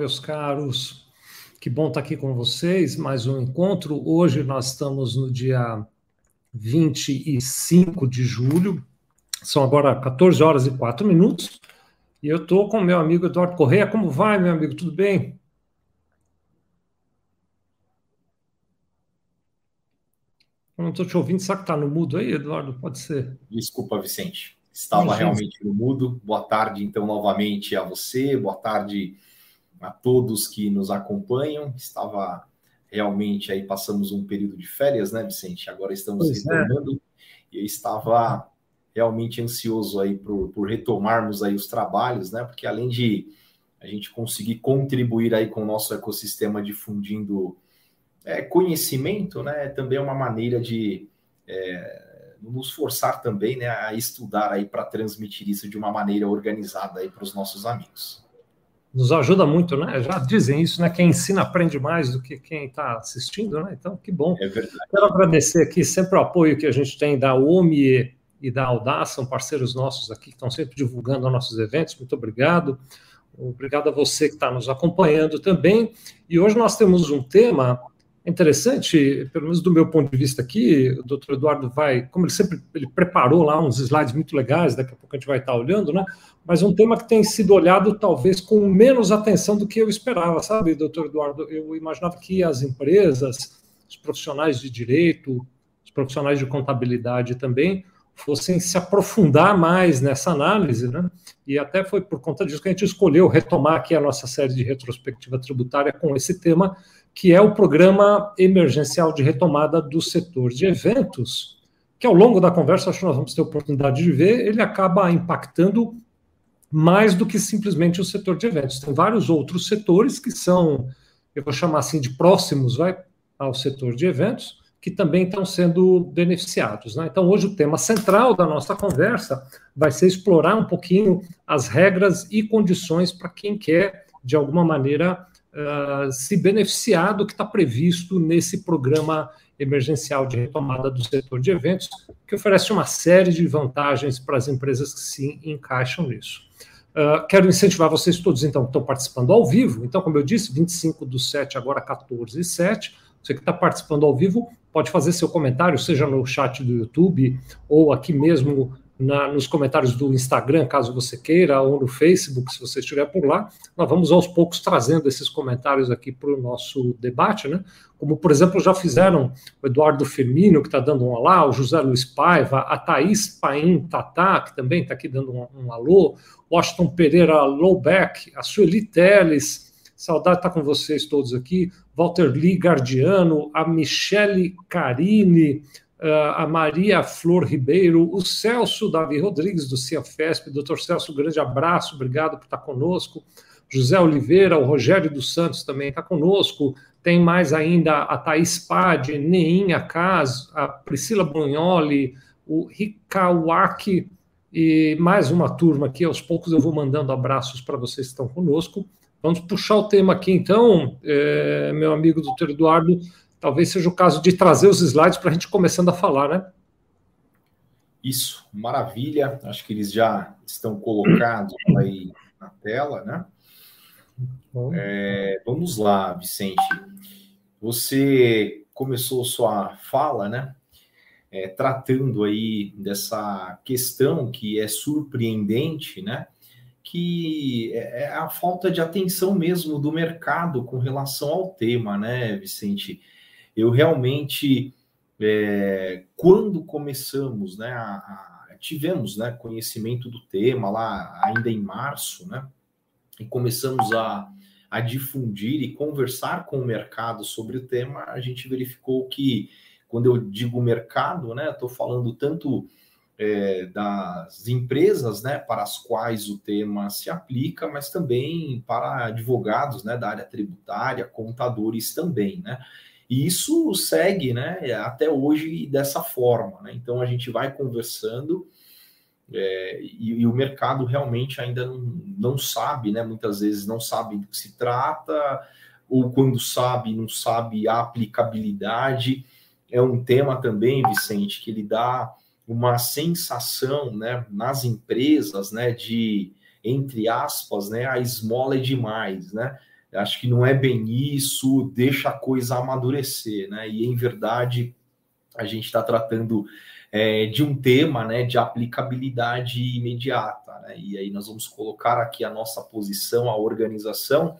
meus caros. Que bom estar aqui com vocês. Mais um encontro. Hoje nós estamos no dia 25 de julho. São agora 14 horas e 4 minutos. E eu estou com meu amigo Eduardo Correia. Como vai, meu amigo? Tudo bem? Eu não estou te ouvindo. Será que está no mudo aí, Eduardo? Pode ser. Desculpa, Vicente. Estava Imagina. realmente no mudo. Boa tarde, então, novamente a você. Boa tarde a todos que nos acompanham. Estava realmente aí, passamos um período de férias, né, Vicente? Agora estamos pois é. retornando. É. E eu estava realmente ansioso aí por, por retomarmos aí os trabalhos, né? Porque além de a gente conseguir contribuir aí com o nosso ecossistema difundindo é, conhecimento, né? Também é uma maneira de é, nos forçar também, né, a estudar aí para transmitir isso de uma maneira organizada aí para os nossos amigos. Nos ajuda muito, né? Já dizem isso, né? Quem ensina aprende mais do que quem está assistindo, né? Então, que bom. É verdade. Quero agradecer aqui sempre o apoio que a gente tem da OMIE e da Audaça, são parceiros nossos aqui que estão sempre divulgando nossos eventos. Muito obrigado. Obrigado a você que está nos acompanhando também. E hoje nós temos um tema interessante, pelo menos do meu ponto de vista aqui, o doutor Eduardo vai, como ele sempre ele preparou lá uns slides muito legais, daqui a pouco a gente vai estar olhando, né? Mas um tema que tem sido olhado talvez com menos atenção do que eu esperava, sabe, doutor Eduardo? Eu imaginava que as empresas, os profissionais de direito, os profissionais de contabilidade também, fossem se aprofundar mais nessa análise, né? E até foi por conta disso que a gente escolheu retomar aqui a nossa série de retrospectiva tributária com esse tema que é o Programa Emergencial de Retomada do Setor de Eventos, que ao longo da conversa, acho que nós vamos ter oportunidade de ver, ele acaba impactando mais do que simplesmente o setor de eventos. Tem vários outros setores que são, eu vou chamar assim, de próximos vai, ao setor de eventos, que também estão sendo beneficiados. Né? Então, hoje o tema central da nossa conversa vai ser explorar um pouquinho as regras e condições para quem quer, de alguma maneira, uh, se beneficiar do que está previsto nesse programa emergencial de retomada do setor de eventos, que oferece uma série de vantagens para as empresas que se encaixam nisso. Uh, quero incentivar vocês todos, então, que estão participando ao vivo. Então, como eu disse, 25 do 7, agora 14 e 7. Você que está participando ao vivo, pode fazer seu comentário, seja no chat do YouTube ou aqui mesmo na, nos comentários do Instagram, caso você queira, ou no Facebook, se você estiver por lá. Nós vamos aos poucos trazendo esses comentários aqui para o nosso debate, né? Como, por exemplo, já fizeram o Eduardo Firmino, que está dando um olá, o José Luiz Paiva, a Thaís Paim Tatá, que também está aqui dando um, um alô, Washington Pereira Lowback, a Sueli Teles, saudade estar tá com vocês todos aqui, Walter Lee Gardiano, a Michele Carini, a Maria Flor Ribeiro, o Celso Davi Rodrigues, do CIAFESP, doutor Celso, um grande abraço, obrigado por estar conosco. José Oliveira, o Rogério dos Santos também está conosco. Tem mais ainda a Thaís Pade, Neinha Cas, a Priscila Brugnoli, o Rikawaki e mais uma turma aqui. Aos poucos eu vou mandando abraços para vocês que estão conosco. Vamos puxar o tema aqui, então, é, meu amigo doutor Eduardo talvez seja o caso de trazer os slides para a gente começando a falar, né? Isso, maravilha. Acho que eles já estão colocados aí na tela, né? É, vamos lá, Vicente. Você começou sua fala, né? É, tratando aí dessa questão que é surpreendente, né? Que é, é a falta de atenção mesmo do mercado com relação ao tema, né, Vicente? Eu realmente, é, quando começamos, né, a, a, tivemos né, conhecimento do tema lá ainda em março, né, e começamos a, a difundir e conversar com o mercado sobre o tema, a gente verificou que, quando eu digo mercado, né, estou falando tanto é, das empresas né, para as quais o tema se aplica, mas também para advogados né, da área tributária, contadores também. Né? E isso segue né, até hoje dessa forma. Né? Então a gente vai conversando é, e, e, o mercado realmente ainda não, não sabe, né? muitas vezes não sabe do que se trata, ou quando sabe, não sabe a aplicabilidade. É um tema também, Vicente, que ele dá uma sensação né, nas empresas né, de, entre aspas, né, a esmola é demais, né? Acho que não é bem isso, deixa a coisa amadurecer, né? E em verdade a gente está tratando é, de um tema né, de aplicabilidade imediata. Né? E aí nós vamos colocar aqui a nossa posição, a organização,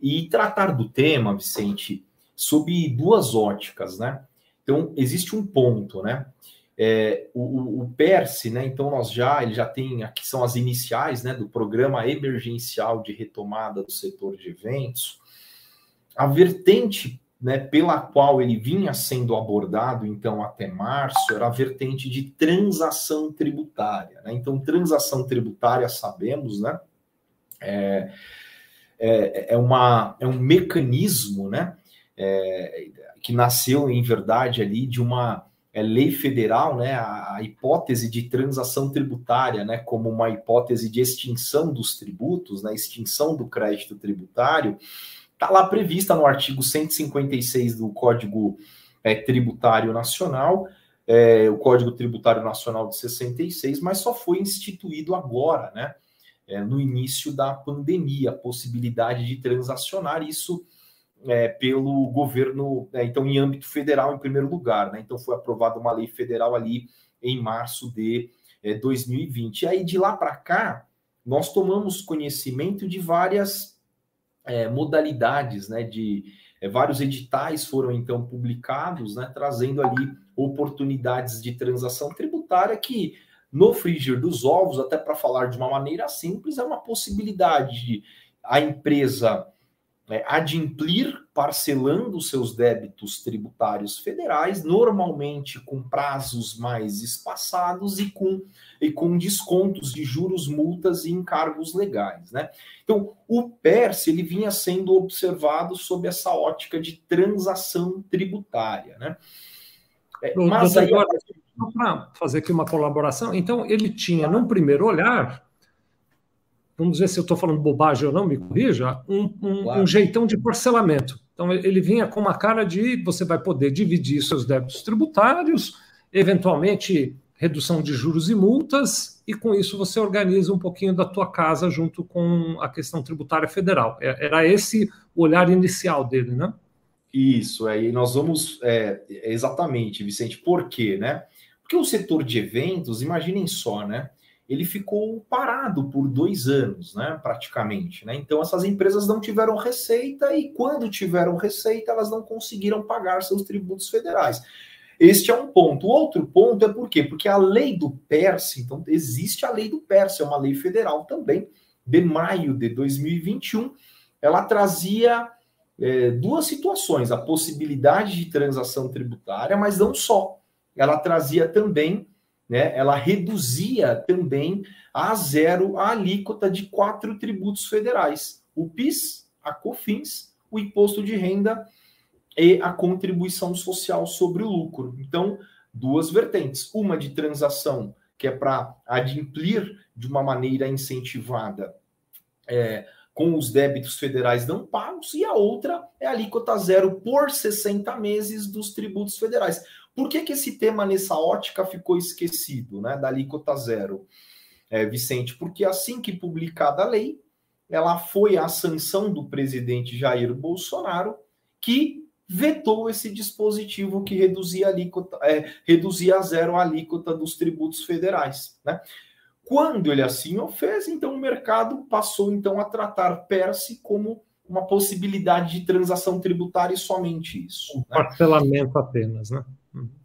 e tratar do tema, Vicente, sob duas óticas, né? Então, existe um ponto, né? É, o, o PERSE, né? Então, nós já, ele já tem, aqui são as iniciais, né? Do Programa Emergencial de Retomada do Setor de Eventos. A vertente né, pela qual ele vinha sendo abordado, então, até março, era a vertente de transação tributária. Né? Então, transação tributária, sabemos, né, é, é, é, uma, é um mecanismo né, é, que nasceu, em verdade, ali de uma é, lei federal, né, a, a, hipótese de transação tributária, né, como uma hipótese de extinção dos tributos, né, extinção do crédito tributário, Está lá prevista no artigo 156 do Código é, Tributário Nacional, é, o Código Tributário Nacional de 66, mas só foi instituído agora, né? É, no início da pandemia, a possibilidade de transacionar isso é, pelo governo, né, então em âmbito federal em primeiro lugar, né? Então foi aprovada uma lei federal ali em março de 2020. É, e aí de lá para cá, nós tomamos conhecimento de várias é, modalidades, né, de é, vários editais foram então publicados, né, trazendo ali oportunidades de transação tributária que no frigir dos ovos, até para falar de uma maneira simples, é uma possibilidade de a empresa é, adimplir parcelando seus débitos tributários federais, normalmente com prazos mais espaçados e com, e com descontos de juros, multas e encargos legais. Né? Então, o PERS ele vinha sendo observado sob essa ótica de transação tributária. Né? É, mas aí... Para fazer aqui uma colaboração, então ele tinha, num primeiro olhar, vamos ver se eu estou falando bobagem ou não, me corrija, um, um, claro. um, jeitão de parcelamento. Então, ele vinha com uma cara de você vai poder dividir seus débitos tributários, eventualmente redução de juros e multas, e com isso você organiza um pouquinho da tua casa junto com a questão tributária federal. É, era esse o olhar inicial dele, né? Isso, aí nós vamos é, exatamente, Vicente, por quê, né? Porque o setor de eventos, imaginem só, né? Ele ficou parado por dois anos, né, praticamente. Né? Então, essas empresas não tiveram receita e, quando tiveram receita, elas não conseguiram pagar seus tributos federais. Este é um ponto. O outro ponto é por quê? Porque a lei do PERS, então, existe a lei do PERS, é uma lei federal também, de maio de 2021, ela trazia é, duas situações: a possibilidade de transação tributária, mas não só. Ela trazia também né, ela reduzia também a zero a alíquota de quatro tributos federais: o PIS, a COFINS, o imposto de renda e a contribuição social sobre o lucro. Então, duas vertentes: uma de transação, que é para adimplir de uma maneira incentivada. É, com os débitos federais não pagos, e a outra é a alíquota zero por 60 meses dos tributos federais. Por que, que esse tema nessa ótica ficou esquecido, né, da alíquota zero, é, Vicente? Porque assim que publicada a lei, ela foi a sanção do presidente Jair Bolsonaro, que vetou esse dispositivo que reduzia a, alíquota, é, reduzia a zero a alíquota dos tributos federais. Né? Quando ele assim o fez, então o mercado passou então a tratar PERSE como uma possibilidade de transação tributária e somente isso. Um né? parcelamento apenas, né?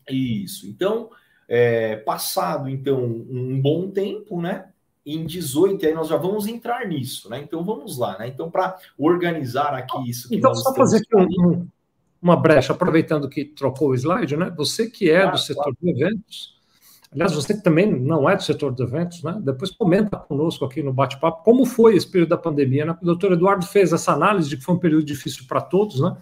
Isso. Então, é, passado então um bom tempo, né? Em 18, aí nós já vamos entrar nisso, né? Então vamos lá, né? Então, para organizar aqui isso. então, só fazer aqui um, uma brecha, aproveitando que trocou o slide, né? Você que é do setor claro. de eventos, aliás, você que também não é do setor de eventos, né? Depois comenta conosco aqui no bate-papo como foi esse período da pandemia, né? O doutor Eduardo fez essa análise de que foi um período difícil para todos, né?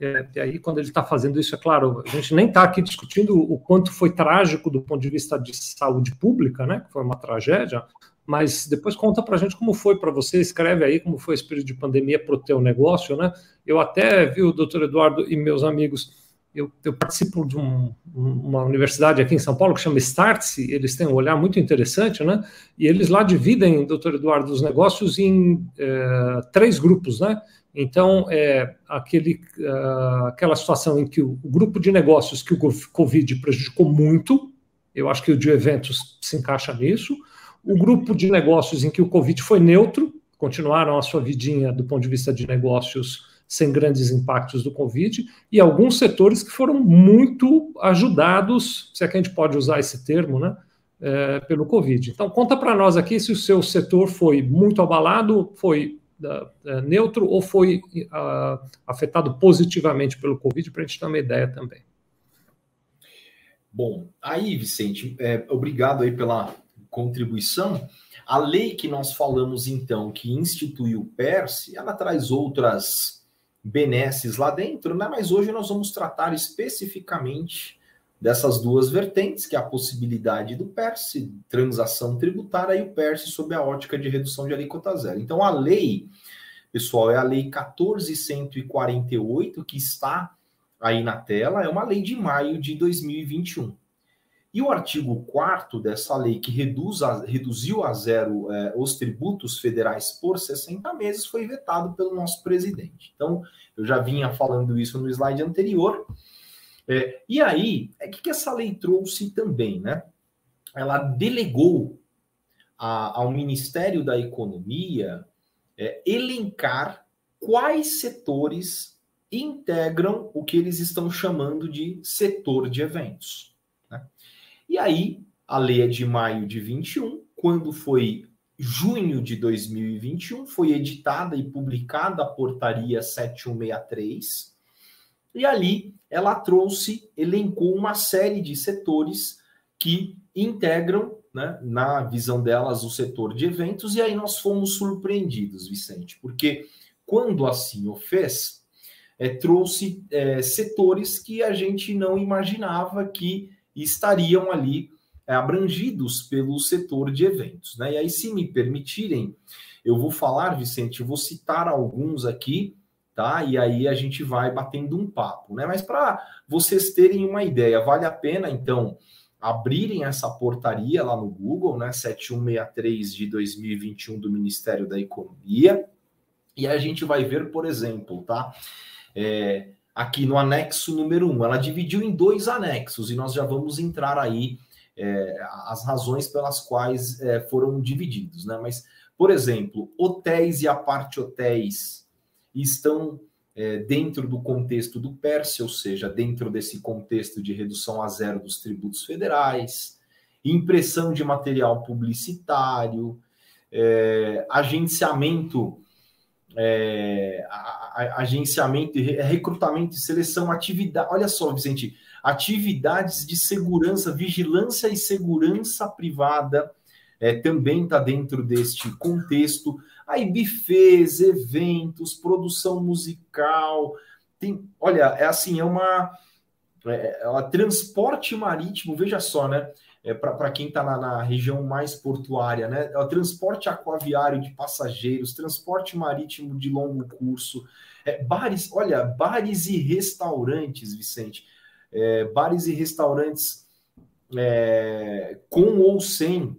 É, e aí, quando ele está fazendo isso, é claro, a gente nem está aqui discutindo o quanto foi trágico do ponto de vista de saúde pública, né? Que foi uma tragédia, mas depois conta para a gente como foi para você, escreve aí como foi esse período de pandemia para o teu negócio, né? Eu até vi o doutor Eduardo e meus amigos, eu, eu participo de um, uma universidade aqui em São Paulo que chama Startse, eles têm um olhar muito interessante, né? E eles lá dividem, doutor Eduardo, os negócios em é, três grupos, né? Então, é, aquele, uh, aquela situação em que o, o, grupo de negócios que o Covid prejudicou muito, eu acho que o de eventos se encaixa nisso, o grupo de negócios em que o Covid foi neutro, continuaram a sua vidinha do ponto de vista de negócios sem grandes impactos do Covid, e alguns setores que foram muito ajudados, se é que a gente pode usar esse termo, né, é, pelo Covid. Então, conta para nós aqui se o seu setor foi muito abalado, foi uh, neutro ou foi uh, afetado positivamente pelo Covid, para a gente ter uma ideia também. Bom, aí, Vicente, é, obrigado aí pela contribuição. A lei que nós falamos, então, que instituiu o PERSE, ela traz outras benesses lá dentro, né? Mas hoje nós vamos tratar especificamente dessas duas vertentes, que é a possibilidade do PERSE, transação tributária, e o PERSE sob a ótica de redução de alíquota zero. Então, a lei, pessoal, é a lei 14148, que está aí na tela, é uma lei de maio de 2021. E o artigo 4 dessa lei, que reduz a, reduziu a zero é, os tributos federais por 60 meses, foi vetado pelo nosso presidente. Então, eu já vinha falando isso no slide anterior. É, e aí, é, que, que essa lei trouxe também, né? Ela delegou a, ao Ministério da Economia é, elencar quais setores integram o que eles estão chamando de setor de eventos. E aí, a lei é de maio de 21, quando foi junho de 2021, foi editada e publicada a portaria 7163, e ali ela trouxe, elencou uma série de setores que integram, né, na visão delas, o setor de eventos, e aí nós fomos surpreendidos, Vicente, porque quando assim o fez, é, trouxe é, setores que a gente não imaginava que estariam ali é, abrangidos pelo setor de eventos. Né? E aí, se me permitirem, eu vou falar, Vicente, vou citar alguns aqui, tá? E aí a gente vai batendo um papo, né? Mas para vocês terem uma ideia, vale a pena, então, abrirem essa portaria lá no Google, né? 7163 de 2021 do Ministério da Economia, e a gente vai ver, por exemplo, tá? É, aqui no anexo número 1. Ela dividiu em dois anexos e nós já vamos entrar aí é, as razões pelas quais é, foram divididos, né? Mas, por exemplo, hotéis e a parte hotéis estão é, dentro do contexto do PERSE, ou seja, dentro desse contexto de redução a zero dos tributos federais, impressão de material publicitário, é, agenciamento é, agenciamento, recrutamento e seleção, atividade. Olha só, Vicente, atividades de segurança, vigilância e segurança privada é, também está dentro deste contexto. Aí, bufês, eventos, produção musical. Tem, olha, é assim, é uma. É, é, transporte marítimo, veja só, né? é, para quem está na, na, região mais portuária, né? É o transporte aquaviário de passageiros, transporte marítimo de longo curso, é, bares, olha, bares e restaurantes, Vicente, é, bares e restaurantes é, com ou sem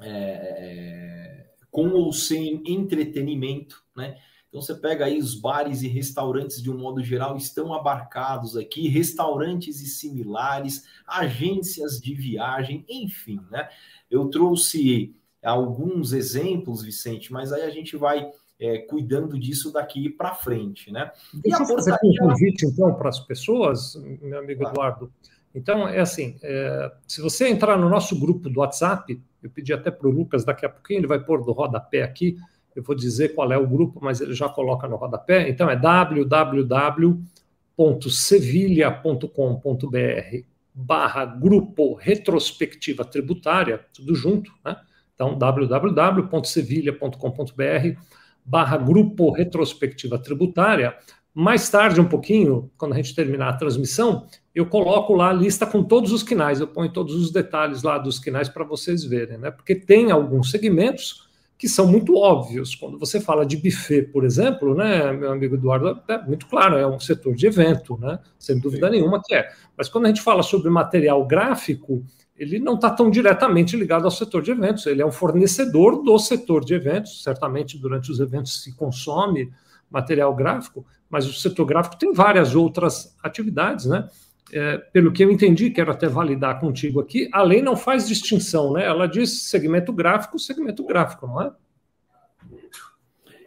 é, com ou sem entretenimento, né? Então você pega aí os bares e restaurantes de um modo geral estão abarcados aqui, restaurantes e similares, agências de viagem, enfim, né? Eu trouxe alguns exemplos, Vicente, mas aí a gente vai é, cuidando disso daqui para frente, né? Deixa eu fazer um convite, então, para as pessoas, meu amigo claro. Eduardo. Então, é assim, é, se você entrar no nosso grupo do WhatsApp, eu pedi até para o Lucas, daqui a pouquinho ele vai pôr do rodapé aqui, eu vou dizer qual é o grupo, mas ele já coloca no rodapé. Então é www.sevilha.com.br barra grupo retrospectiva tributária, tudo junto, né? Então, www.sevilha.com.br barra grupo retrospectiva tributária. Mais tarde, um pouquinho, quando a gente terminar a transmissão, eu coloco lá a lista com todos os quinais, eu ponho todos os detalhes lá dos quinais para vocês verem, né? Porque tem alguns segmentos que são muito óbvios. Quando você fala de buffet, por exemplo, né, meu amigo Eduardo, é muito claro, é um setor de evento, né, sem dúvida Sim. nenhuma que é. Mas quando a gente fala sobre material gráfico, ele não está tão diretamente ligado ao setor de eventos, ele é um fornecedor do setor de eventos, certamente durante os eventos se consome material gráfico, mas o setor gráfico tem várias outras atividades, né? É, pelo que eu entendi, quero até validar contigo aqui, a lei não faz distinção, né? Ela diz segmento gráfico, segmento gráfico, não é?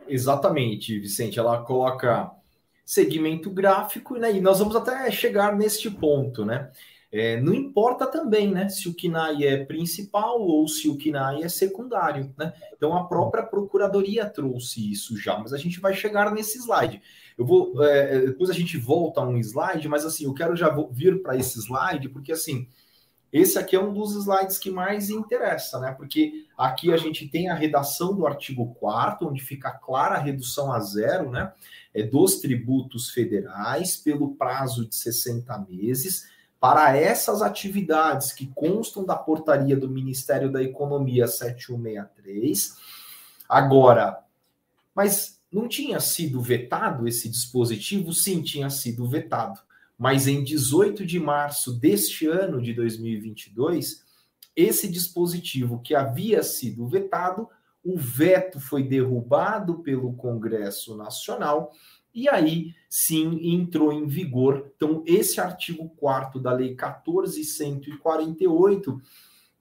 Exatamente, Vicente. Ela coloca segmento gráfico, né? E nós vamos até chegar neste ponto, né? É, não importa também, né, se o KNAI é principal ou se o KNAI é secundário, né? Então a própria procuradoria trouxe isso já, mas a gente vai chegar nesse slide. Eu vou é, é depois a gente volta a um slide, mas assim eu quero já vir para esse slide porque assim esse aqui é um dos slides que mais interessa, né? Porque aqui a gente tem a redação do artigo 4 onde fica clara a redução a zero, né? É, dos tributos federais pelo prazo de 60 meses para essas atividades que constam da portaria do Ministério da Economia 7163. Agora, mas não tinha sido vetado esse dispositivo? Sim, tinha sido vetado. Mas em 18 de março deste ano de 2022, esse dispositivo que havia sido vetado, o veto foi derrubado pelo Congresso Nacional e aí sim entrou em vigor. Então, esse artigo 4 da Lei 14.148,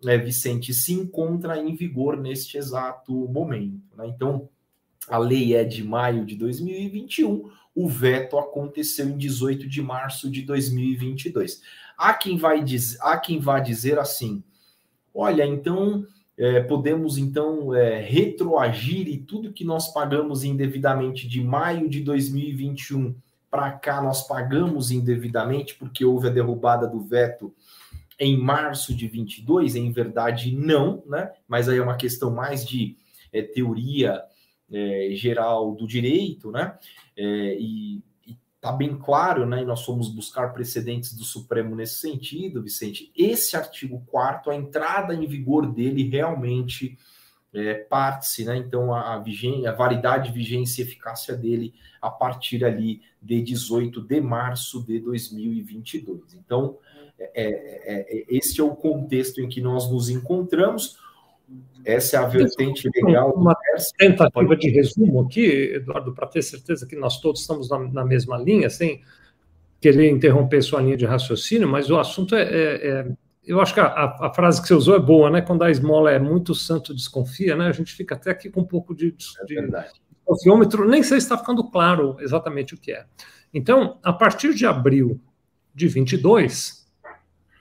né, Vicente, se encontra em vigor neste exato momento. Né? Então, a lei é de maio de 2021, o veto aconteceu em 18 de março de 2022. Há quem vai dizer, há quem vai dizer assim: olha, então é, podemos então é, retroagir e tudo que nós pagamos indevidamente de maio de 2021 para cá nós pagamos indevidamente porque houve a derrubada do veto em março de 22, em verdade não, né? Mas aí é uma questão mais de é, teoria é, geral do direito, né? É, e está bem claro, né? E nós fomos buscar precedentes do Supremo nesse sentido, Vicente. Esse artigo 4 a entrada em vigor dele realmente é, parte-se, né? Então, a, a, vigência, a validade, vigência e eficácia dele a partir ali de 18 de março de 2022. Então, é, é, é, esse é o contexto em que nós nos encontramos. Essa é a vertente legal. Uma tentativa de resumo aqui, Eduardo, para ter certeza que nós todos estamos na, na, mesma linha, sem querer interromper sua linha de raciocínio, mas o assunto é. é, é eu acho que a, a, frase que você usou é boa, né? Quando a esmola é muito santo desconfia, né? A gente fica até aqui com um pouco de, de é confiômetro, nem sei se está ficando claro exatamente o que é. Então, a partir de abril de 22,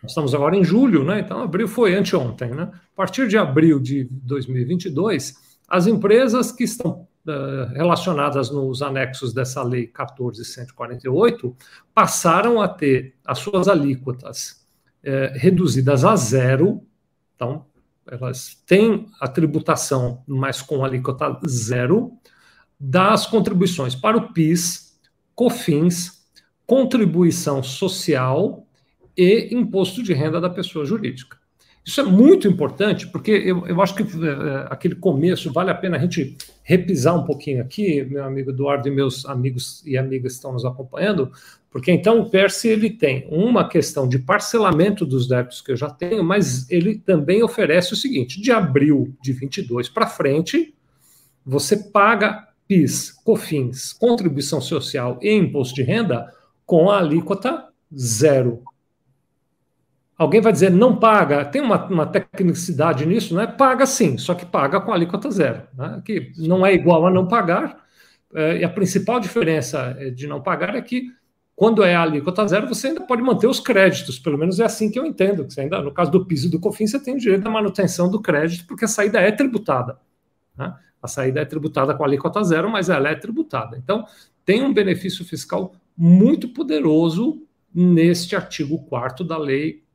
nós estamos agora em julho, né? Então, abril foi anteontem, né? A partir de abril de 2022, as empresas que estão uh, relacionadas nos anexos dessa lei 14148 passaram a ter as suas alíquotas uh, reduzidas a zero. Então, elas têm a tributação, mas com alíquota zero, das contribuições para o PIS, COFINS, contribuição social e imposto de renda da pessoa jurídica. Isso é muito importante, porque eu, eu acho que é, aquele começo vale a pena a gente repisar um pouquinho aqui, meu amigo Eduardo e meus amigos e amigas estão nos acompanhando, porque então o PERSE ele tem uma questão de parcelamento dos débitos que eu já tenho, mas ele também oferece o seguinte: de abril de 22 para frente, você paga PIS, COFINS, contribuição social e imposto de renda com a alíquota zero. Alguém vai dizer, não paga, tem uma, uma tecnicidade nisso, né? Paga sim, só que paga com alíquota zero, né? que não é igual a não pagar. É, e a principal diferença é, de não pagar é que, quando é a alíquota zero, você ainda pode manter os créditos, pelo menos é assim que eu entendo. Que ainda, no caso do PIS e do COFINS, você tem o direito da manutenção do crédito, porque a saída é tributada. Né? A saída é tributada com alíquota zero, mas ela é tributada. Então, tem um benefício fiscal muito poderoso neste artigo 4 da lei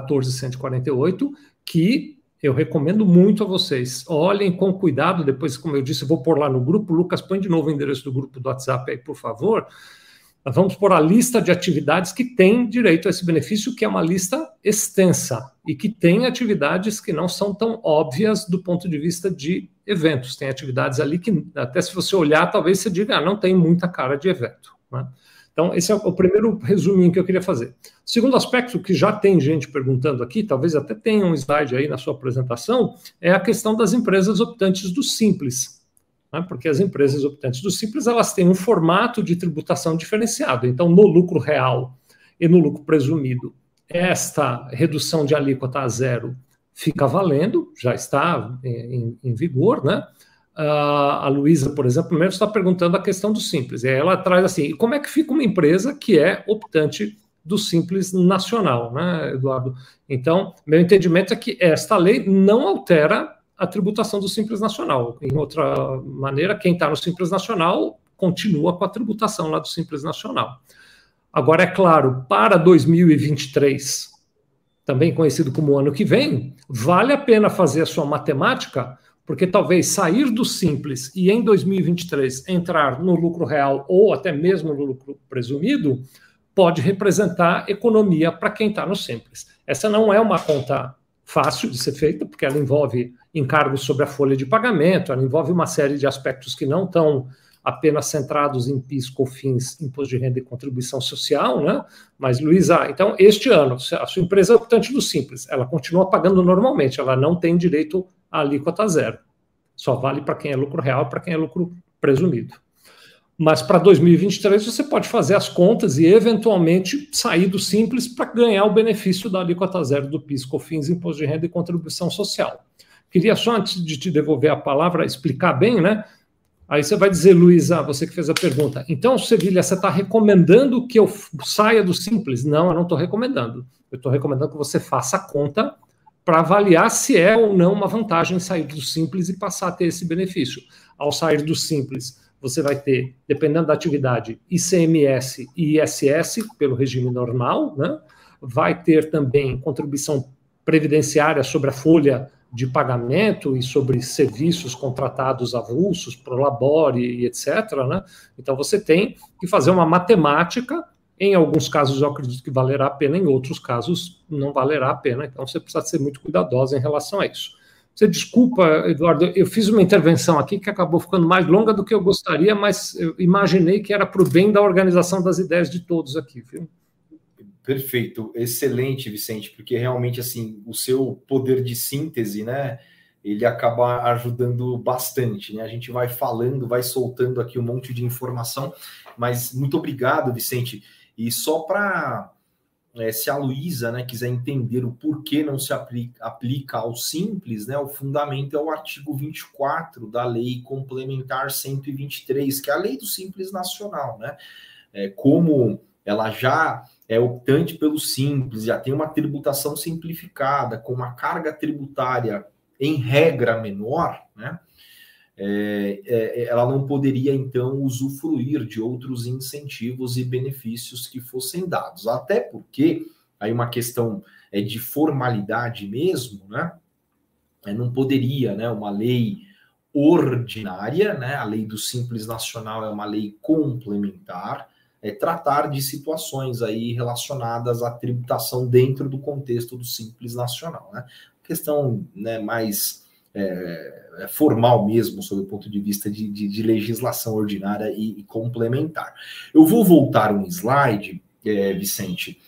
14148, que eu recomendo muito a vocês. Olhem com cuidado, depois, como eu disse, vou pôr lá no grupo. Lucas, põe de novo o endereço do grupo do WhatsApp aí, por favor. Vamos pôr a lista de atividades que têm direito a esse benefício, que é uma lista extensa e que tem atividades que não são tão óbvias do ponto de vista de eventos, tem atividades ali que, até se você olhar, talvez você diga, ah, não tem muita cara de evento. Né? Então, esse é o primeiro resuminho que eu queria fazer. Segundo aspecto, que já tem gente perguntando aqui, talvez até tenha um slide aí na sua apresentação, é a questão das empresas optantes do Simples. Né? Porque as empresas optantes do Simples, elas têm um formato de tributação diferenciado. Então, no lucro real e no lucro presumido, esta redução de alíquota a zero fica valendo, já está em, em vigor, né? A Luísa, por exemplo, primeiro está perguntando a questão do simples. E ela traz assim: como é que fica uma empresa que é optante do simples nacional, né, Eduardo? Então, meu entendimento é que esta lei não altera a tributação do simples nacional. Em outra maneira, quem está no simples nacional continua com a tributação lá do simples nacional. Agora, é claro, para 2023, também conhecido como ano que vem, vale a pena fazer a sua matemática porque talvez sair do simples e em 2023 entrar no lucro real ou até mesmo no lucro presumido pode representar economia para quem está no simples. Essa não é uma conta fácil de ser feita, porque ela envolve encargos sobre a folha de pagamento, ela envolve uma série de aspectos que não estão apenas centrados em PIS, COFINS, Imposto de Renda e Contribuição Social, né? Mas, Luísa, então, este ano, a sua empresa é optante do Simples, ela continua pagando normalmente, ela não tem direito a alíquota zero. Só vale para quem é lucro real, para quem é lucro presumido. Mas para 2023 você pode fazer as contas e eventualmente sair do simples para ganhar o benefício da alíquota zero do PIS, COFINS, Imposto de Renda e Contribuição Social. Queria só, antes de te devolver a palavra, explicar bem, né? Aí você vai dizer, Luísa, você que fez a pergunta. Então, Sevilha, você está recomendando que eu saia do simples? Não, eu não estou recomendando. Eu estou recomendando que você faça a conta para avaliar se é ou não uma vantagem sair do simples e passar a ter esse benefício. Ao sair do simples, você vai ter, dependendo da atividade, ICMS e ISS pelo regime normal, né? vai ter também contribuição previdenciária sobre a folha de pagamento e sobre serviços contratados avulsos, prolabore e etc. Né? Então você tem que fazer uma matemática em alguns casos, eu acredito que valerá a pena, em outros casos, não valerá a pena. Então, você precisa ser muito cuidadosa em relação a isso. Você desculpa, Eduardo, eu fiz uma intervenção aqui que acabou ficando mais longa do que eu gostaria, mas eu imaginei que era para o bem da organização das ideias de todos aqui, viu? Perfeito, excelente, Vicente, porque realmente assim o seu poder de síntese, né? Ele acaba ajudando bastante, né? A gente vai falando, vai soltando aqui um monte de informação, mas muito obrigado, Vicente. E só para é, se a Luísa né, quiser entender o porquê não se aplica, aplica ao simples, né, o fundamento é o artigo 24 da Lei Complementar 123, que é a lei do Simples Nacional. Né? É, como ela já é optante pelo simples, já tem uma tributação simplificada, com uma carga tributária em regra menor, né? É, é, ela não poderia então usufruir de outros incentivos e benefícios que fossem dados. Até porque aí uma questão é de formalidade mesmo, né? É, não poderia, né? Uma lei ordinária, né? A lei do Simples Nacional é uma lei complementar, é tratar de situações aí relacionadas à tributação dentro do contexto do Simples Nacional, né? Questão né, mais é, é, formal mesmo, sob o ponto de vista de, de, de legislação ordinária e, e, complementar. Eu vou voltar um slide, é, Vicente.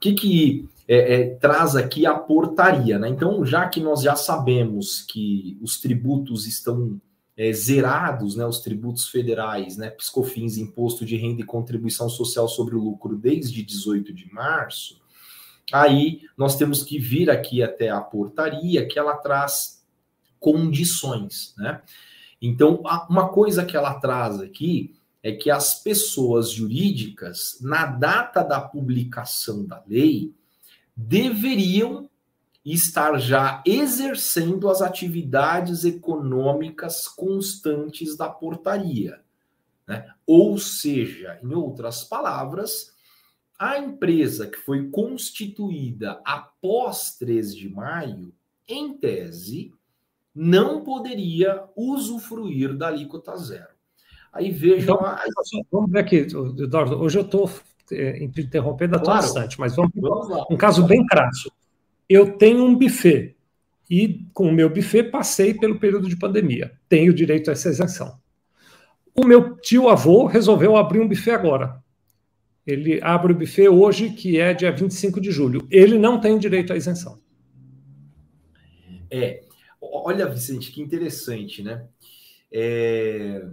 Que, que é, é, traz aqui a portaria? Né? Então, já que nós já sabemos que os tributos estão é, zerados, né, os tributos federais, né, piscofins, imposto de renda e contribuição social sobre o lucro desde 18 de março, aí nós temos que vir aqui até a portaria que ela traz condições, né? Então, uma coisa que ela traz aqui é que as pessoas jurídicas, na data da publicação da lei, deveriam estar já exercendo as atividades econômicas constantes da portaria. Né? Ou seja, em outras palavras, a empresa que foi constituída após 3 de maio, em tese, não poderia usufruir da alíquota zero. Aí vejam. Então, a... Vamos ver aqui, Eduardo. Hoje eu estou é, interrompendo a claro. bastante, mas vamos, vamos lá. Um caso bem crasso. Eu tenho um buffet e com o meu buffet passei pelo período de pandemia. Tenho direito a essa isenção. O meu tio avô resolveu abrir um buffet agora. Ele abre o buffet hoje, que é dia 25 de julho. Ele não tem direito à isenção. É. Olha, Vicente, que interessante, né? É...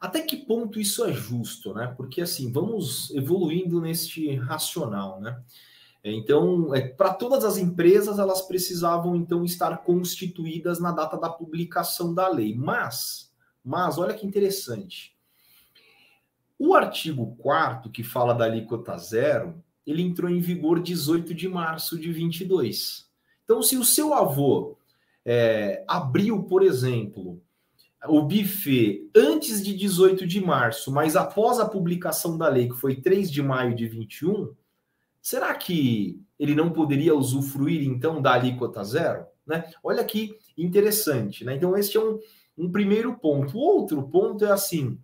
Até que ponto isso é justo, né? Porque assim, vamos evoluindo neste racional, né? Então, é, para todas as empresas, elas precisavam então estar constituídas na data da publicação da lei. Mas, mas olha que interessante. O artigo 4 que fala da alíquota zero, ele entrou em vigor 18 de março de 22. Então, se o seu avô é, abriu, por exemplo, o buffet antes de 18 de março, mas após a publicação da lei, que foi 3 de maio de 21, será que ele não poderia usufruir então da alíquota zero? Né? Olha que interessante. Né? Então, este é um, um primeiro ponto. O outro ponto é assim: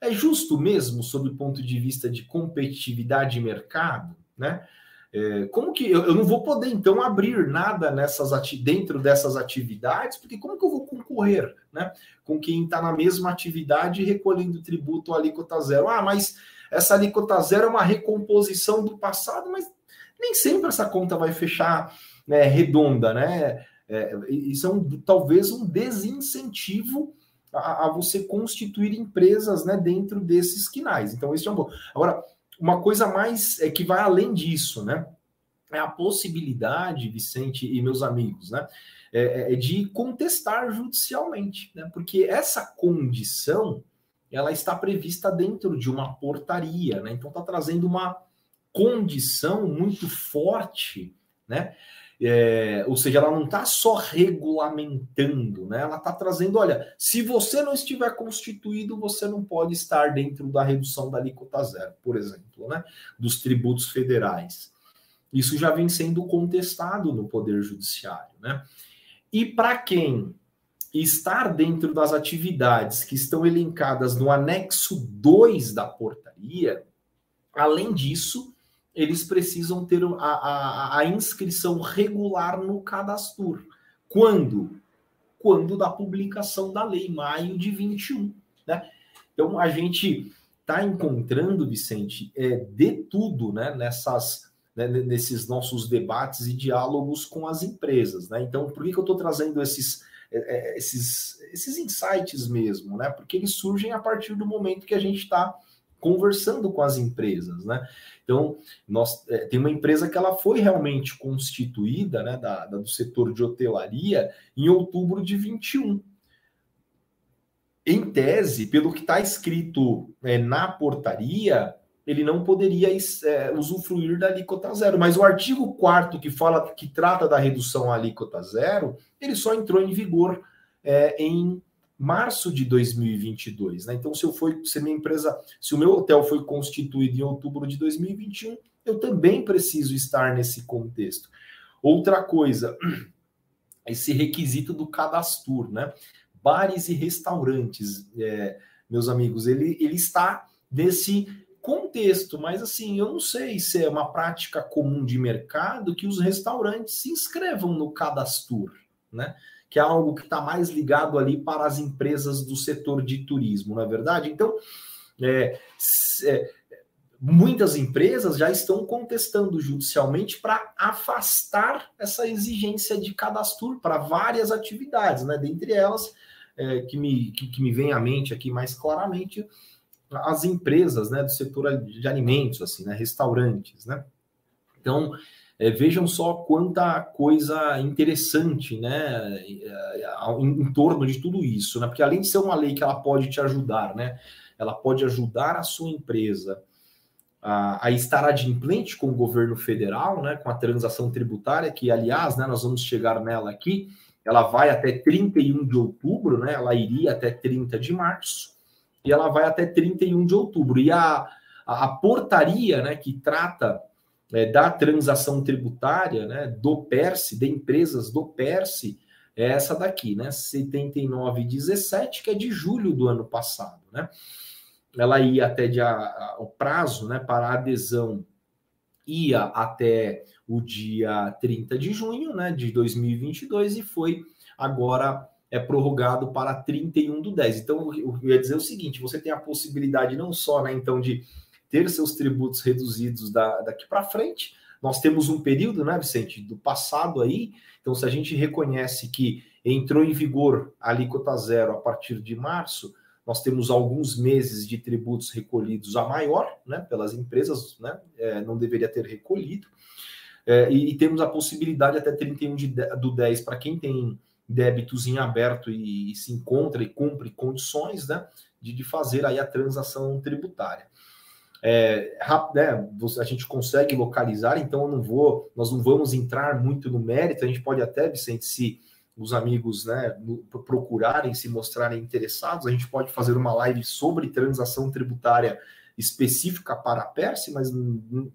é justo mesmo, sob o ponto de vista de competitividade de mercado, né? É, como que eu, eu, não vou poder então abrir nada nessas dentro dessas atividades, porque como que eu vou concorrer, né, com quem está na mesma atividade recolhendo tributo alíquota zero? Ah, mas essa alíquota zero é uma recomposição do passado, mas nem sempre essa conta vai fechar né, redonda, né? É, isso é um, talvez um desincentivo a, a, você constituir empresas né, dentro desses quinais. Então, esse é um bom. Agora, uma coisa mais é que vai além disso, né? É a possibilidade, Vicente e meus amigos, né? É, é, é de contestar judicialmente, né? Porque essa condição ela está prevista dentro de uma portaria, né? Então está trazendo uma condição muito forte, né? É, ou seja, ela não está só regulamentando, né? Ela está trazendo, olha, se você não estiver constituído, você não pode estar dentro da redução da alíquota zero, por exemplo, né? Dos tributos federais. Isso já vem sendo contestado no Poder Judiciário, né? E para quem estar dentro das atividades que estão elencadas no anexo 2 da portaria, além disso, eles precisam ter a, a, a inscrição regular no cadastro. Quando? Quando da publicação da lei, maio de 21. Né? Então, a gente está encontrando, Vicente, é, de tudo né, nessas, né, nesses nossos debates e diálogos com as empresas. Né? Então, por que, que eu estou trazendo esses, é, é, esses, esses insights mesmo? Né? Porque eles surgem a partir do momento que a gente está conversando com as empresas, né? Então, nós é, tem uma empresa que ela foi realmente constituída, né, da, da, do setor de hotelaria, em outubro de 21. Em tese, pelo que está escrito é, na portaria, ele não poderia é, usufruir da alíquota zero. Mas o artigo 4 que fala que trata da redução à alíquota zero, ele só entrou em vigor é, em março de 2022, né? Então, se eu for, se minha empresa, se o meu hotel foi constituído em outubro de 2021, eu também preciso estar nesse contexto. Outra coisa, esse requisito do cadastro, né? Bares e restaurantes, é, meus amigos, ele, ele está nesse contexto, mas assim, eu não sei se é uma prática comum de mercado que os restaurantes se inscrevam no cadastro, né? Que é algo que está mais ligado ali para as empresas do setor de turismo, não é verdade? Então, é, é, muitas empresas já estão contestando judicialmente para afastar essa exigência de cadastro para várias atividades, né? Dentre elas, é, que, me, que, que me vem à mente aqui mais claramente, as empresas né, do setor de alimentos, assim, né, restaurantes, né? Então, é, vejam só quanta coisa interessante, né, em, em, torno de tudo isso, né? Porque além de ser uma lei que ela pode te ajudar, né, ela pode ajudar a sua empresa a, a estar adimplente com o governo federal, né, com a transação tributária, que aliás, né, nós vamos chegar nela aqui. Ela vai até 31 de outubro, né? Ela iria até 30 de março e ela vai até 31 de outubro. E a, a, a portaria, né, que trata é, da transação tributária, né, do PERSE, de empresas do PERSE, é essa daqui, né, 7917, que é de julho do ano passado, né? Ela ia até de, a, a, o prazo, né, para adesão ia até o dia 30 de junho né, de 2022 e foi agora é prorrogado para 31 do 10. Então, eu ia dizer o seguinte: você tem a possibilidade não só, né, então, de ter seus tributos reduzidos da, daqui para frente. Nós temos um período, né, Vicente, do passado aí. Então, se a gente reconhece que entrou em vigor a alíquota zero a partir de março, nós temos alguns meses de tributos recolhidos a maior, né, pelas empresas, né, é, não deveria ter recolhido. É, e, e, temos a possibilidade até 31 de, do 10 para quem tem débitos em aberto e, e, se encontra e cumpre condições né, de, de fazer aí a transação tributária. É, né, a gente consegue localizar, então eu não vou, nós não vamos entrar muito no mérito, a gente pode até, Vicente, se os amigos né, procurarem, se mostrarem interessados, a gente pode fazer uma live sobre transação tributária específica para a Perse, mas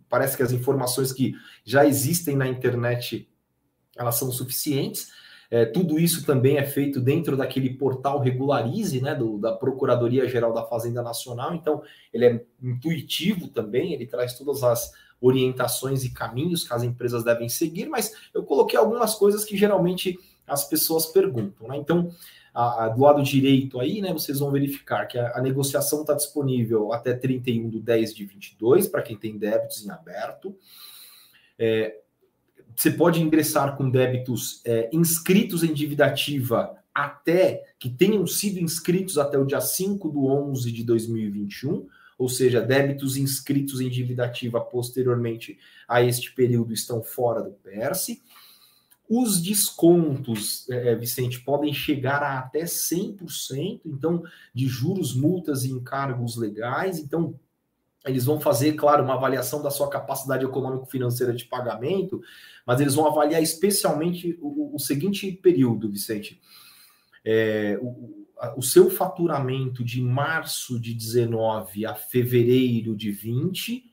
parece que as informações que já existem na internet elas são suficientes. É, tudo isso também é feito dentro daquele portal Regularize, né, do, da Procuradoria Geral da Fazenda Nacional. Então, ele é intuitivo também, ele traz todas as orientações e caminhos que as empresas devem seguir, mas eu coloquei algumas coisas que geralmente as pessoas perguntam. Né? Então, a, a, do lado direito aí, né, vocês vão verificar que a, a negociação está disponível até 31 de 10 de 22, para quem tem débitos em aberto. É, você pode ingressar com débitos é, inscritos em dívida ativa até que tenham sido inscritos até o dia 5 do 11 de 2021, ou seja, débitos inscritos em dívida ativa posteriormente a este período estão fora do PERSE. Os descontos, é, é, Vicente, podem chegar a até 100%, então, de juros, multas e encargos legais. Então, eles vão fazer, claro, uma avaliação da sua capacidade econômico-financeira de pagamento, mas eles vão avaliar especialmente o, o seguinte período, Vicente. É, o, o seu faturamento de março de 19 a fevereiro de 20,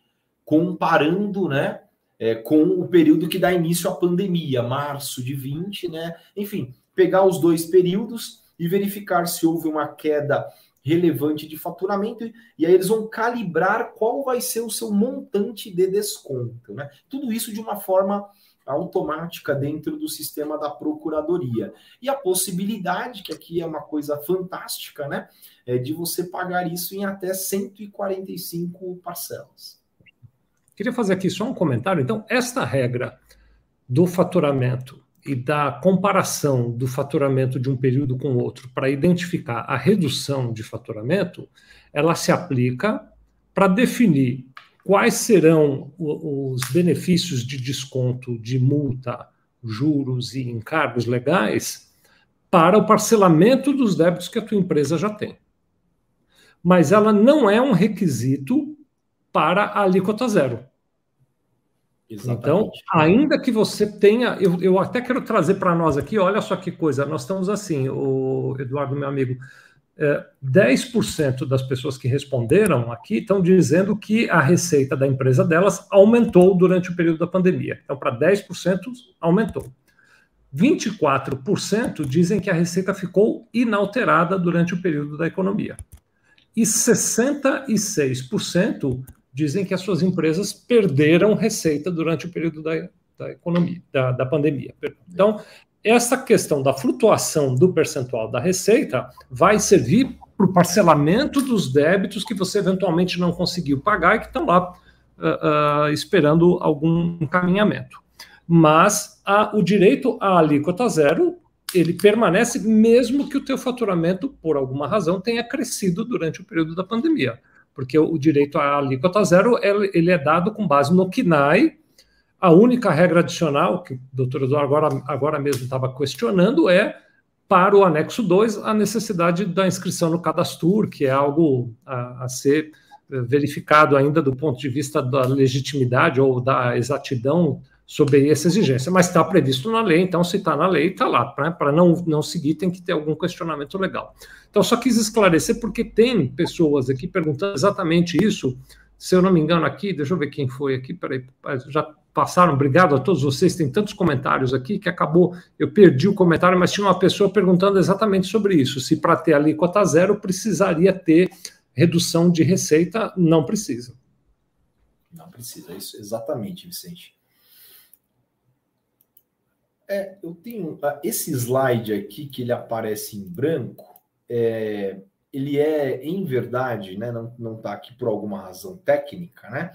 comparando, né? é, com o período que dá início à pandemia, março de 20, né? Enfim, pegar os dois períodos e verificar se houve uma queda relevante de faturamento e aí eles vão calibrar qual vai ser o seu montante de desconto, né? Tudo isso de uma forma automática dentro do sistema da procuradoria. E a possibilidade, que aqui é uma coisa fantástica, né, é de você pagar isso em até 145 parcelas. Queria fazer aqui só um comentário. Então, esta regra do faturamento e da comparação do faturamento de um período com outro para identificar a redução de faturamento, ela se aplica para definir quais serão os benefícios de desconto de multa, juros e encargos legais para o parcelamento dos débitos que a tua empresa já tem. Mas ela não é um requisito para a alíquota zero. Exatamente. Então, ainda que você tenha, eu, eu até quero trazer para nós aqui, olha só que coisa, nós estamos assim, o Eduardo, meu amigo, é, 10% das pessoas que responderam aqui estão dizendo que a receita da empresa delas aumentou durante o período da pandemia. Então, para 10% aumentou. 24% dizem que a receita ficou inalterada durante o período da economia. E 66% dizem que as suas empresas perderam receita durante o período da, da economia, da, da pandemia. Então, essa questão da flutuação do percentual da receita vai servir para o parcelamento dos débitos que você eventualmente não conseguiu pagar e que estão lá uh, uh, esperando algum encaminhamento. Mas a, o direito à alíquota zero ele permanece mesmo que o teu faturamento, por alguma razão, tenha crescido durante o período da pandemia porque o direito à alíquota zero ele é dado com base no KNAI. A única regra adicional, que o doutor Eduardo agora, agora mesmo estava questionando, é para o anexo 2 a necessidade da inscrição no cadastro, que é algo a, a ser verificado ainda do ponto de vista da legitimidade ou da exatidão sobre essa exigência, mas está previsto na lei, então se está na lei, está lá, para não, não seguir tem que ter algum questionamento legal. Então só quis esclarecer porque tem pessoas aqui perguntando exatamente isso, se eu não me engano aqui, deixa eu ver quem foi aqui, peraí, já passaram, obrigado a todos vocês, tem tantos comentários aqui que acabou, eu perdi o comentário, mas tinha uma pessoa perguntando exatamente sobre isso, se para ter alíquota zero precisaria ter redução de receita, não precisa. Não precisa, isso exatamente, Vicente. É, eu tenho ah, esse slide aqui que ele aparece em branco. É, ele é, em verdade, né, não está aqui por alguma razão técnica, né,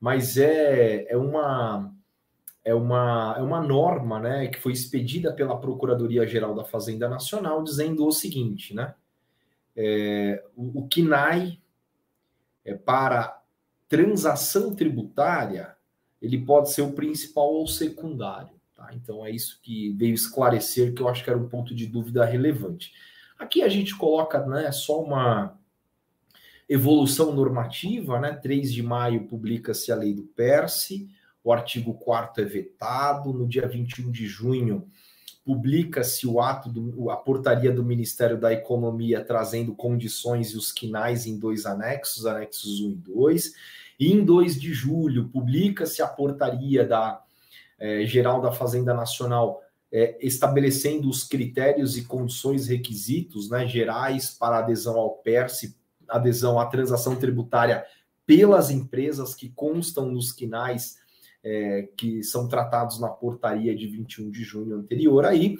mas é, é, uma, é, uma, é uma norma né, que foi expedida pela Procuradoria-Geral da Fazenda Nacional, dizendo o seguinte, né, é, o, o KINAI, é, para transação tributária, ele pode ser o principal ou secundário. Tá? Então é isso que veio esclarecer, que eu acho que era um ponto de dúvida relevante. Aqui a gente coloca né, só uma evolução normativa, né? 3 de maio publica-se a lei do PERSE, o artigo 4 é vetado, no dia 21 de junho publica-se o ato, do, a portaria do Ministério da Economia trazendo condições e os quinais em dois anexos, anexos 1 e 2, e em 2 de julho publica-se a portaria da eh, Geral da Fazenda Nacional é, estabelecendo os critérios e condições requisitos né, gerais para adesão ao PERSE, adesão à transação tributária pelas empresas que constam nos quinais é, que são tratados na portaria de 21 de junho anterior aí.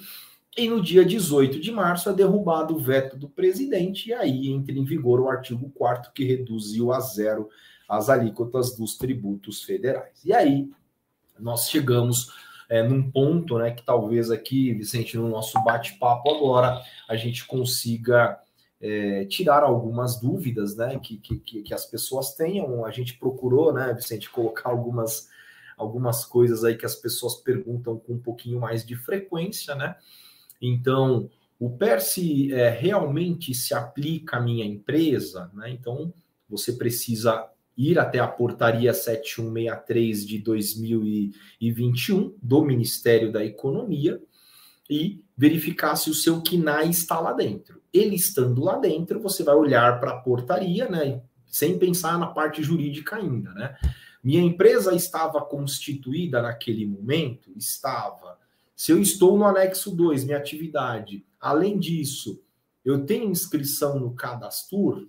E no dia 18 de março é derrubado o veto do presidente, e aí entra em vigor o artigo 4 que reduziu a zero as alíquotas dos tributos federais. E aí nós chegamos é, num ponto né, que talvez aqui, Vicente, no nosso bate-papo agora, a gente consiga é, tirar algumas dúvidas né, que, que, que as pessoas tenham. A gente procurou, né, Vicente, colocar algumas, algumas coisas aí que as pessoas perguntam com um pouquinho mais de frequência, né? Então, o PERSE é, realmente se aplica à minha empresa, né? Então, você precisa ir até a portaria 7163 de 2021 do Ministério da Economia e verificar se o seu KINAI está lá dentro. Ele estando lá dentro, você vai olhar para a portaria, né, sem pensar na parte jurídica ainda, né? Minha empresa estava constituída naquele momento? Estava. Se eu estou no anexo 2, minha atividade, além disso, eu tenho inscrição no Cadastur?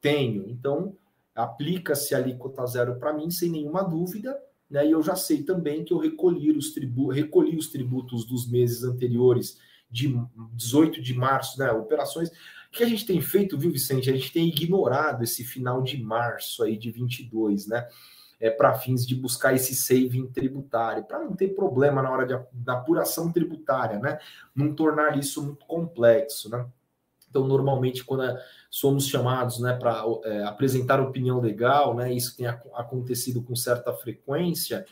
Tenho. Então, aplica-se a alíquota zero para mim sem nenhuma dúvida, né? E eu já sei também que eu recolhi os, tribu recolhi os tributos dos meses anteriores, de 18 de março, né? Operações. O que a gente tem feito, viu, Vicente? A gente tem ignorado esse final de março aí de 22, né? É, para fins de buscar esse saving tributário, para não ter problema na hora de, da apuração tributária, né? Não tornar isso muito complexo, né? Então, normalmente, quando somos chamados né, para é, apresentar opinião legal, né, isso tem acontecido com certa frequência,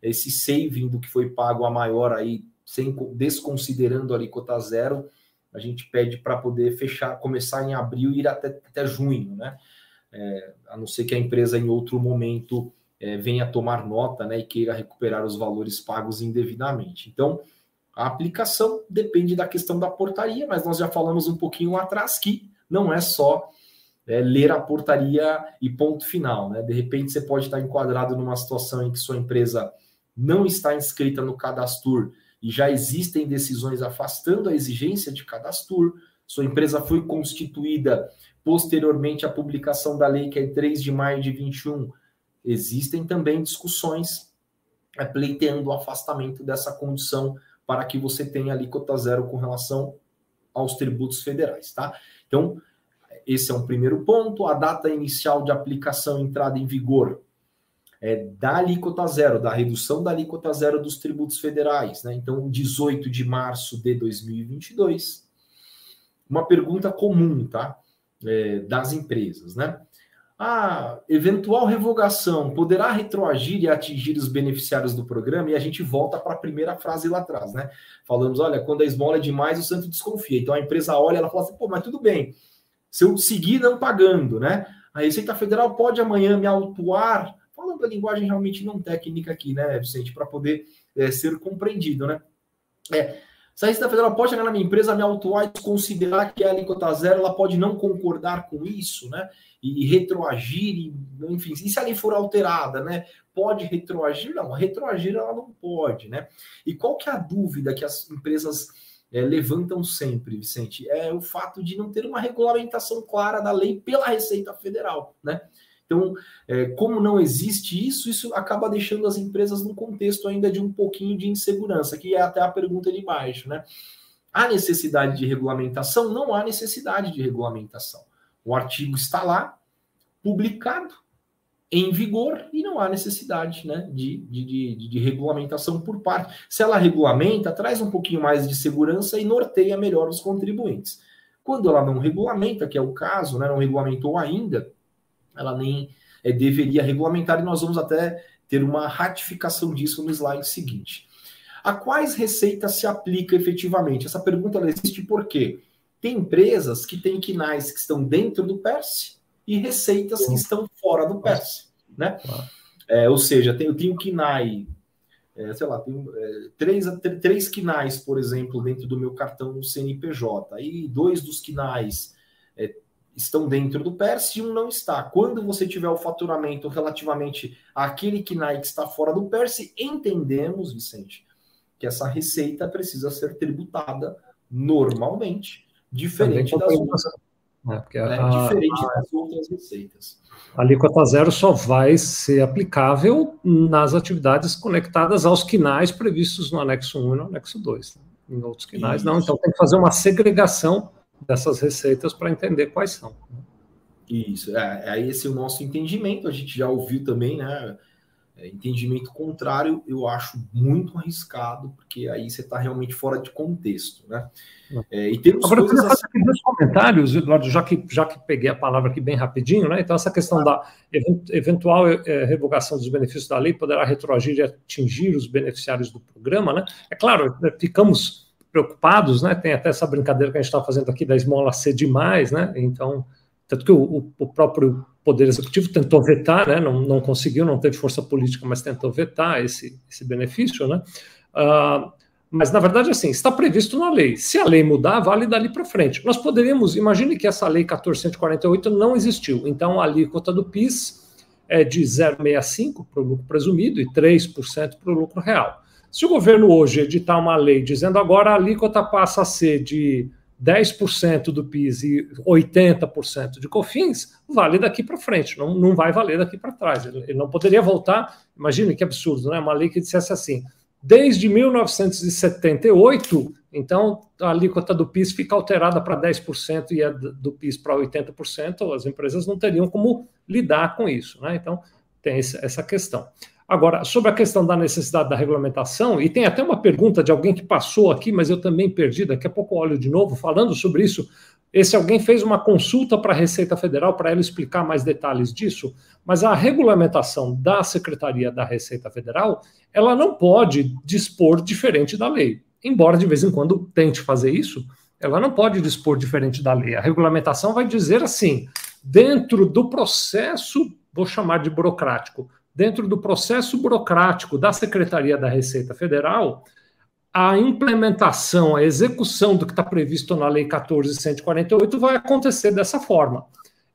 esse saving do que foi pago a maior aí, sem desconsiderando a alíquota zero, a gente pede para poder fechar, começar em abril e ir até, até junho, né? É, a não ser que a empresa em outro momento é, venha tomar nota né, e queira recuperar os valores pagos indevidamente. Então, a aplicação depende da questão da portaria, mas nós já falamos um pouquinho lá atrás que não é só é, ler a portaria e ponto final. Né? De repente, você pode estar enquadrado numa situação em que sua empresa não está inscrita no cadastro e já existem decisões afastando a exigência de cadastro. Sua empresa foi constituída posteriormente à publicação da lei, que é 3 de maio de 21. Existem também discussões é, pleiteando o afastamento dessa condição para que você tenha alíquota zero com relação aos tributos federais, tá? Então, esse é um primeiro ponto. A data inicial de aplicação entrada em vigor é da alíquota zero, da redução da alíquota zero dos tributos federais, né? Então, 18 de março de 2022. Uma pergunta comum, tá? É, das empresas, né? A eventual revogação poderá retroagir e atingir os beneficiários do programa? E a gente volta para a primeira frase lá atrás, né? Falamos, olha, quando a esmola é demais, o santo desconfia. Então a empresa olha, ela fala assim, pô, mas tudo bem, se eu seguir não pagando, né? A Receita Federal pode amanhã me autuar, falando a linguagem realmente não técnica aqui, né, Vicente, para poder é, ser compreendido, né? É, se a Receita Federal pode chegar na minha empresa, me autuar e considerar que a alíquota zero, ela pode não concordar com isso, né? E retroagir, e, enfim, e se a lei for alterada, né? Pode retroagir? Não, retroagir ela não pode, né? E qual que é a dúvida que as empresas é, levantam sempre, Vicente? É o fato de não ter uma regulamentação clara da lei pela Receita Federal, né? Então, é, como não existe isso, isso acaba deixando as empresas num contexto ainda de um pouquinho de insegurança, que é até a pergunta de baixo, né? Há necessidade de regulamentação? Não há necessidade de regulamentação. O artigo está lá, publicado, em vigor, e não há necessidade né, de, de, de, de regulamentação por parte. Se ela regulamenta, traz um pouquinho mais de segurança e norteia melhor os contribuintes. Quando ela não regulamenta, que é o caso, né, não regulamentou ainda, ela nem é, deveria regulamentar, e nós vamos até ter uma ratificação disso no slide seguinte. A quais receitas se aplica efetivamente? Essa pergunta existe porque tem empresas que têm quinais que estão dentro do PERS e receitas que estão fora do PERS. Né? É, ou seja, eu tenho KINAI é, sei lá, tem é, três, três quinais, por exemplo, dentro do meu cartão CNPJ. Aí dois dos quinais é, estão dentro do PERS e um não está. Quando você tiver o faturamento relativamente àquele que está fora do PERS, entendemos, Vicente, que essa receita precisa ser tributada normalmente, diferente das outras. É, né? a, diferente a, das outras receitas. A alíquota zero só vai ser aplicável nas atividades conectadas aos quinais previstos no anexo 1 e no anexo 2. Né? Em outros quinais, Isso. não. Então, tem que fazer uma segregação dessas receitas para entender quais são. Isso, é, é esse é o nosso entendimento. A gente já ouviu também, né? É, entendimento contrário, eu acho muito arriscado, porque aí você está realmente fora de contexto, né? É, e temos Agora, eu queria fazer aqui dois comentários, Eduardo, já que, já que peguei a palavra aqui bem rapidinho, né? Então, essa questão da eventual é, revogação dos benefícios da lei poderá retroagir e atingir os beneficiários do programa, né? É claro, né, ficamos preocupados, né? Tem até essa brincadeira que a gente está fazendo aqui da esmola ser demais, né? Então, tanto que o, o próprio Poder Executivo tentou vetar, né, não, não conseguiu, não teve força política, mas tentou vetar esse, esse benefício, né? Uh, mas, na verdade, assim, está previsto na lei. Se a lei mudar, vale dali para frente. Nós poderíamos, imagine que essa lei 1448 não existiu. Então, a alíquota do PIS é de 0,65% para o lucro presumido e 3% para o lucro real. Se o governo hoje editar uma lei dizendo agora a alíquota passa a ser de 10% do PIS e 80% de COFINS, vale daqui para frente, não, não vai valer daqui para trás. Ele, ele, não poderia voltar. Imagine que absurdo, né? Uma lei que dissesse assim: desde 1978, então a alíquota do PIS fica alterada para 10% e a do PIS para 80%, as empresas não teriam como lidar com isso, né? Então tem essa questão. Agora, sobre a questão da necessidade da regulamentação, e tem até uma pergunta de alguém que passou aqui, mas eu também perdi, daqui a pouco olho de novo, falando sobre isso. Esse alguém fez uma consulta para a Receita Federal para ela explicar mais detalhes disso, mas a regulamentação da Secretaria da Receita Federal, ela não pode dispor diferente da lei. Embora de vez em quando tente fazer isso, ela não pode dispor diferente da lei. A regulamentação vai dizer assim: dentro do processo, vou chamar de burocrático, dentro do processo burocrático da Secretaria da Receita Federal, a implementação, a execução do que está previsto na Lei 14.148 vai acontecer dessa forma.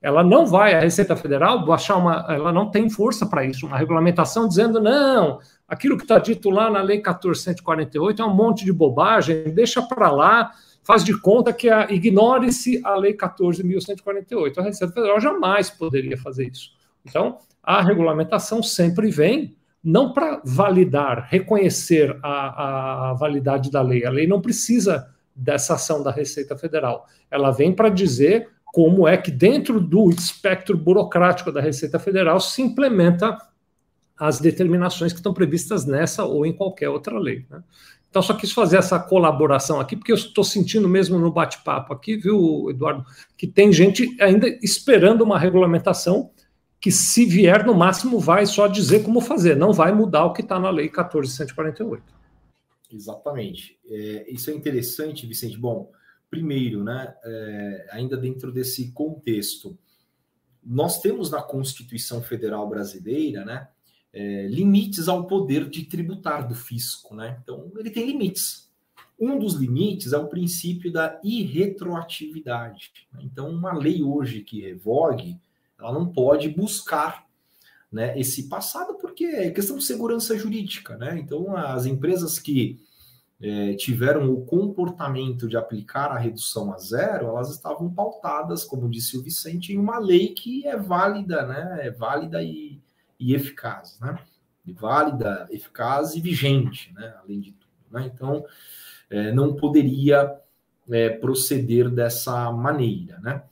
Ela não vai, a Receita Federal, baixar uma, ela não tem força para isso, uma regulamentação dizendo, não, aquilo que está dito lá na Lei 14.148 é um monte de bobagem, deixa para lá, faz de conta que ignore-se a Lei 14.148. A Receita Federal jamais poderia fazer isso. Então, a regulamentação sempre vem não para validar, reconhecer a, a, validade da lei. A lei não precisa dessa ação da Receita Federal. Ela vem para dizer como é que, dentro do espectro burocrático da Receita Federal, se implementa as determinações que estão previstas nessa ou em qualquer outra lei. Né? Então, só quis fazer essa colaboração aqui, porque eu estou sentindo mesmo no bate-papo aqui, viu, Eduardo, que tem gente ainda esperando uma regulamentação que se vier no máximo vai só dizer como fazer, não vai mudar o que está na lei 14.148. Exatamente. É, isso é interessante, Vicente. Bom, primeiro, né, é, ainda dentro desse contexto, nós temos na Constituição Federal Brasileira, né, é, limites ao poder de tributar do fisco, né? Então, ele tem limites. Um dos limites é o princípio da irretroatividade. Então, uma lei hoje que revogue ela não pode buscar né, esse passado porque é questão de segurança jurídica. Né? Então, as empresas que é, tiveram o comportamento de aplicar a redução a zero, elas estavam pautadas, como disse o Vicente, em uma lei que é válida, né? É válida e, e eficaz, né? Válida, eficaz e vigente, né? Além de tudo, né? Então, é, não poderia é, proceder dessa maneira, né?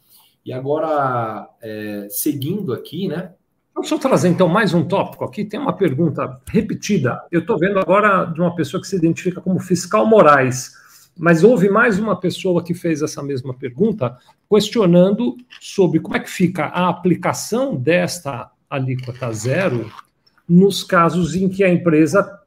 E agora, é, seguindo aqui, né? Deixa eu trazer então mais um tópico aqui. Tem uma pergunta repetida. Eu estou vendo agora de uma pessoa que se identifica como fiscal Moraes, mas houve mais uma pessoa que fez essa mesma pergunta, questionando sobre como é que fica a aplicação desta alíquota zero nos casos em que a empresa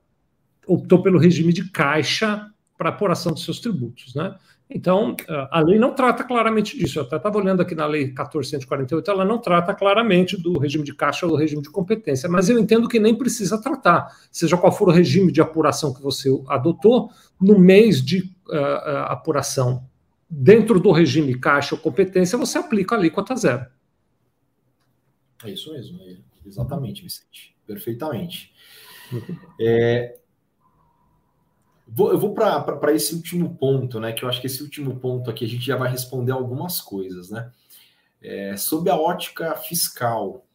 optou pelo regime de caixa para apuração dos seus tributos, né? Então, a lei não trata claramente disso. Eu até estava olhando aqui na lei 1448, ela não trata claramente do regime de caixa ou do regime de competência, mas eu entendo que nem precisa tratar, seja qual for o regime de apuração que você adotou, no mês de uh, apuração dentro do regime caixa ou competência, você aplica a alíquota zero. É isso mesmo, é exatamente, Vicente. Perfeitamente. É, Vou, eu vou para esse último ponto, né? Que eu acho que esse último ponto aqui a gente já vai responder algumas coisas, né? É, sob a ótica fiscal,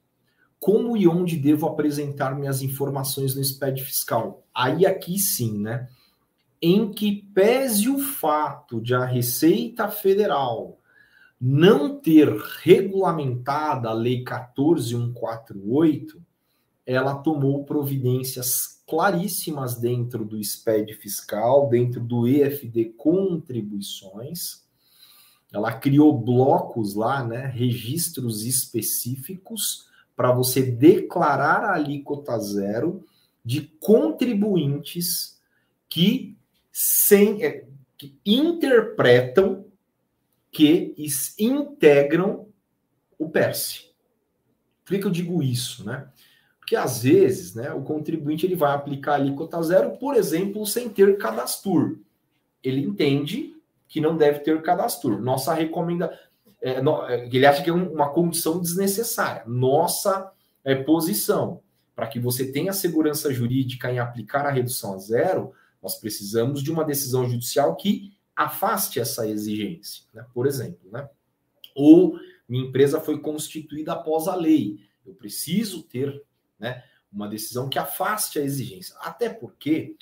como e onde devo apresentar minhas informações no SPED fiscal? Aí aqui sim, né? Em que pese o fato de a Receita Federal não ter regulamentada a Lei 14148, ela tomou providências claríssimas dentro do SPED fiscal, dentro do EFD contribuições. Ela criou blocos lá, né, registros específicos para você declarar a alíquota zero de contribuintes que, sem, é, que interpretam, que integram o PERSE. Por que, eu digo isso, né? Porque às vezes, né, o contribuinte ele vai aplicar a alíquota zero, por exemplo, sem ter cadastro. Ele entende que não deve ter cadastro. Nossa recomenda, é, no, é, ele acha que é uma condição desnecessária. Nossa é, posição para que você tenha segurança jurídica em aplicar a redução a zero, nós precisamos de uma decisão judicial que afaste essa exigência, né? por exemplo, né? Ou minha empresa foi constituída após a lei. Eu preciso ter né? Uma decisão que afaste a exigência. Até porque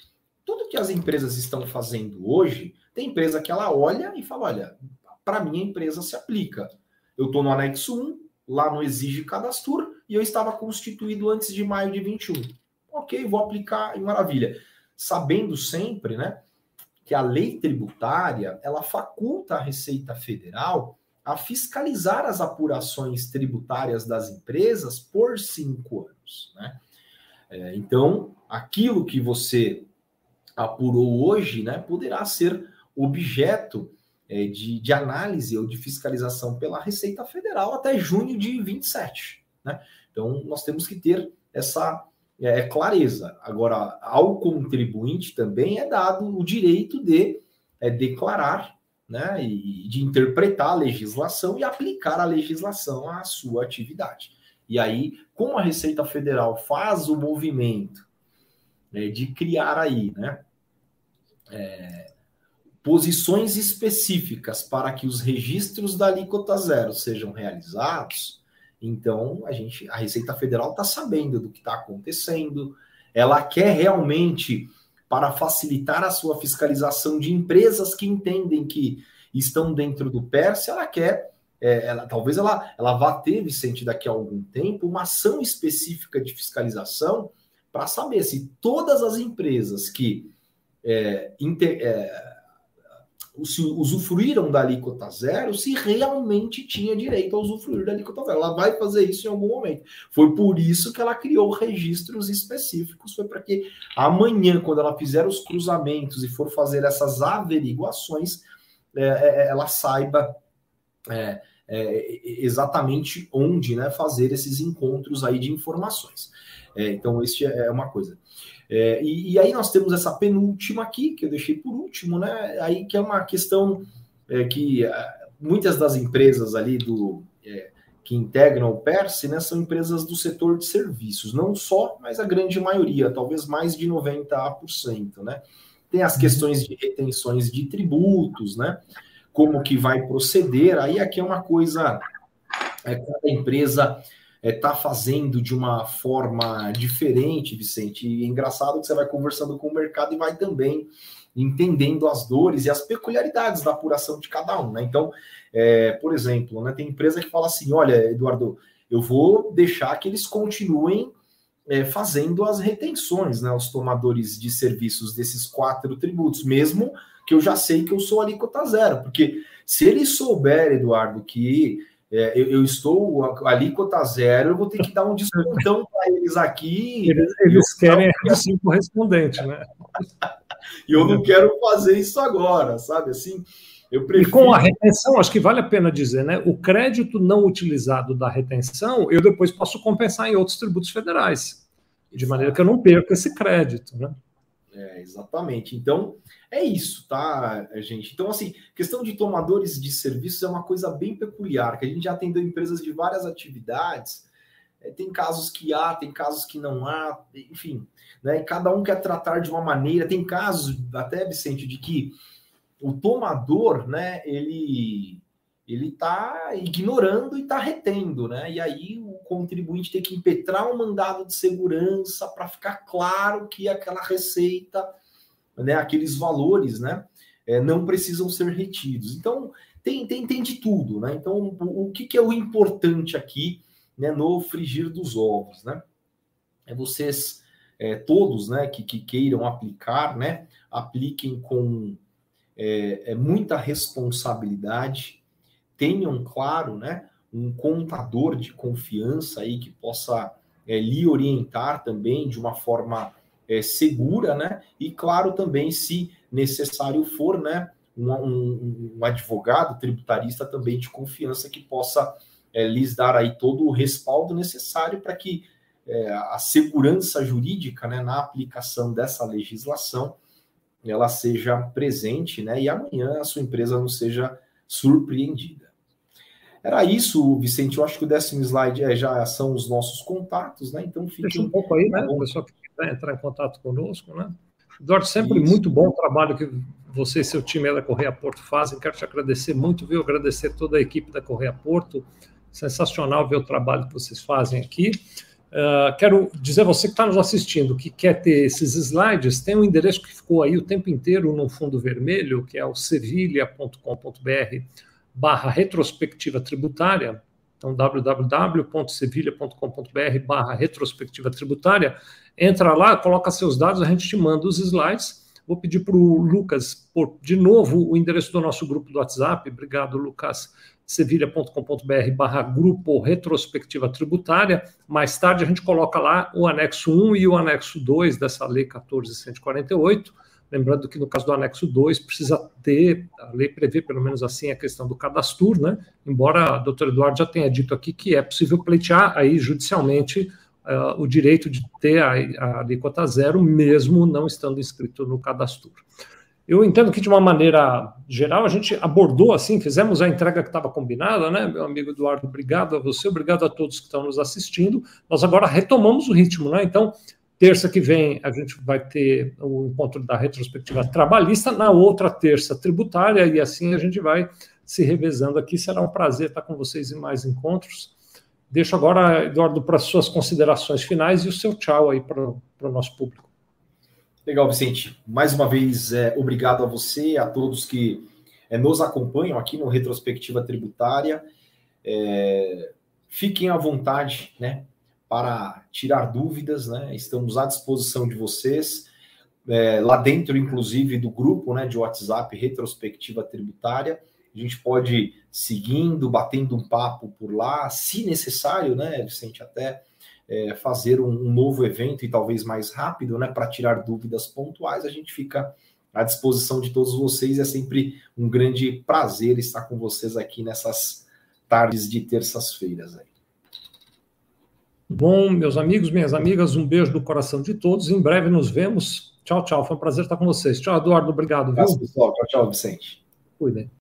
tudo que as empresas estão fazendo hoje, tem empresa que ela olha e fala: olha, para minha empresa se aplica. Eu estou no anexo 1, lá não exige cadastro, e eu estava constituído antes de maio de 21. Ok, vou aplicar e maravilha. Sabendo sempre, né, que a lei tributária ela faculta a Receita Federal a fiscalizar as apurações tributárias das empresas por cinco anos. Né? É, então, aquilo que você apurou hoje né, poderá ser objeto é, de, de, análise ou de fiscalização pela Receita Federal até junho de 27. Né? Então, nós temos que ter essa é, clareza. Agora, ao contribuinte também é dado o direito de é, declarar né, e de interpretar a legislação e aplicar a legislação à sua atividade. E aí, como a Receita Federal faz o movimento né, de criar aí, né, é, posições específicas para que os registros da alíquota zero sejam realizados, então a gente, a Receita Federal está sabendo do que está acontecendo, ela quer realmente para facilitar a sua fiscalização de empresas que entendem que estão dentro do PERS, ela quer, é, ela, talvez ela, ela vá ter, Vicente, daqui a algum tempo, uma ação específica de fiscalização para saber se todas as empresas que é, inter, é, se usufruíram da alíquota zero, se realmente tinha direito a usufruir da alíquota zero. Ela vai fazer isso em algum momento. Foi por isso que ela criou registros específicos, foi para que amanhã, quando ela fizer os cruzamentos e for fazer essas averiguações, é, é, ela saiba é, é, exatamente onde né, fazer esses encontros aí de informações. É, então, isso é uma coisa. É, e, e, aí nós temos essa penúltima aqui, que eu deixei por último, né? Aí que é uma questão é, que é, muitas das empresas ali do é, que integram o PERSE, né, são empresas do setor de serviços, não só, mas a grande maioria, talvez mais de 90%, né? tem as questões de retenções de tributos, né? Como que vai proceder? Aí aqui é uma coisa, é, cada empresa está é, tá fazendo de uma forma diferente, Vicente. E é engraçado que você vai conversando com o mercado e vai também entendendo as dores e as peculiaridades da apuração de cada um, né? Então, é, por exemplo, né, tem empresa que fala assim: olha, Eduardo, eu vou deixar que eles continuem é, fazendo as retenções, né? Os tomadores de serviços desses quatro tributos, mesmo que eu já sei que eu sou alíquota zero, porque se ele souber, Eduardo, que é, eu, eu, estou alíquota zero, eu vou ter que dar um descontão para eles aqui. Eles, eles querem assim correspondente, né? e eu não quero fazer isso agora, sabe? Assim, eu prefiro... E com a retenção, acho que vale a pena dizer, né? O crédito não utilizado da retenção, eu depois posso compensar em outros tributos federais, de maneira que eu não perca esse crédito, né? É, exatamente. Então, é isso, tá, gente? Então, assim, questão de tomadores de serviços é uma coisa bem peculiar, que a gente já atendeu empresas de várias atividades, é, tem casos que há, tem casos que não há, enfim, né? Cada um quer tratar de uma maneira. Tem casos, até, Vicente, de que o tomador, né, ele ele está ignorando e está retendo, né? E aí o contribuinte tem que impetrar um mandado de segurança para ficar claro que aquela receita, né, aqueles valores, né, é, não precisam ser retidos. Então tem, tem, tem de tudo, né? Então o, o que, que é o importante aqui, né, no frigir dos ovos, né? É vocês é, todos, né, que, que queiram aplicar, né, apliquem com é, é, muita responsabilidade, tenham claro, né, um contador de confiança aí que possa é, lhe orientar também de uma forma é, segura, né, e claro também, se necessário for, né, um, um, um advogado tributarista também de confiança que possa é, lhes dar aí todo o respaldo necessário para que é, a segurança jurídica né, na aplicação dessa legislação ela seja presente, né? E amanhã a sua empresa não seja surpreendida. Era isso, Vicente. Eu acho que o décimo slide é, já são os nossos contatos, né? Então fica Deixa um pouco aí, né? O pessoal que quiser entrar em contato conosco, né? Eduardo, sempre isso. muito bom o trabalho que você e seu time da Correia Porto fazem. Quero te agradecer muito, viu? Agradecer toda a equipe da Correia Porto. Sensacional ver o trabalho que vocês fazem aqui. Uh, quero dizer a você que está nos assistindo, que quer ter esses slides, tem um endereço que ficou aí o tempo inteiro no fundo vermelho, que é o sevilha.com.br barra retrospectiva tributária, então www.sevilha.com.br barra retrospectiva tributária, entra lá, coloca seus dados, a gente te manda os slides, vou pedir para o Lucas, por, de novo, o endereço do nosso grupo do WhatsApp, obrigado Lucas, sevilha.com.br barra grupo retrospectiva tributária. Mais tarde a gente coloca lá o anexo 1 e o anexo 2 dessa lei 14148. Lembrando que no caso do anexo 2 precisa ter, a lei prevê pelo menos assim a questão do cadastro, né? Embora o doutor Eduardo já tenha dito aqui que é possível pleitear aí judicialmente uh, o direito de ter a, a alíquota zero, mesmo não estando inscrito no cadastro. Eu entendo que, de uma maneira geral, a gente abordou assim, fizemos a entrega que estava combinada, né, meu amigo Eduardo? Obrigado a você, obrigado a todos que estão nos assistindo. Nós agora retomamos o ritmo, né? Então, terça que vem a gente vai ter o encontro da retrospectiva trabalhista, na outra terça tributária, e assim a gente vai se revezando aqui. Será um prazer estar com vocês em mais encontros. Deixo agora, Eduardo, para as suas considerações finais e o seu tchau aí para o nosso público. Legal, Vicente. Mais uma vez, é, obrigado a você, a todos que é, nos acompanham aqui no Retrospectiva Tributária. É, fiquem à vontade, né, para tirar dúvidas, né? Estamos à disposição de vocês. É, lá dentro, inclusive, do grupo né, de WhatsApp Retrospectiva Tributária. A gente pode seguindo, batendo um papo por lá, se necessário, né, Vicente, até é, fazer um, um, novo evento e talvez mais rápido, né, para tirar dúvidas pontuais, a gente fica à disposição de todos vocês. É sempre um grande prazer estar com vocês aqui nessas tardes de terças-feiras. Bom, meus amigos, minhas amigas, um beijo do coração de todos. Em breve nos vemos. Tchau, tchau. Foi um prazer estar com vocês. Tchau, Eduardo. Obrigado. Viu? pessoal. Tchau, tchau, Vicente. Cuidem.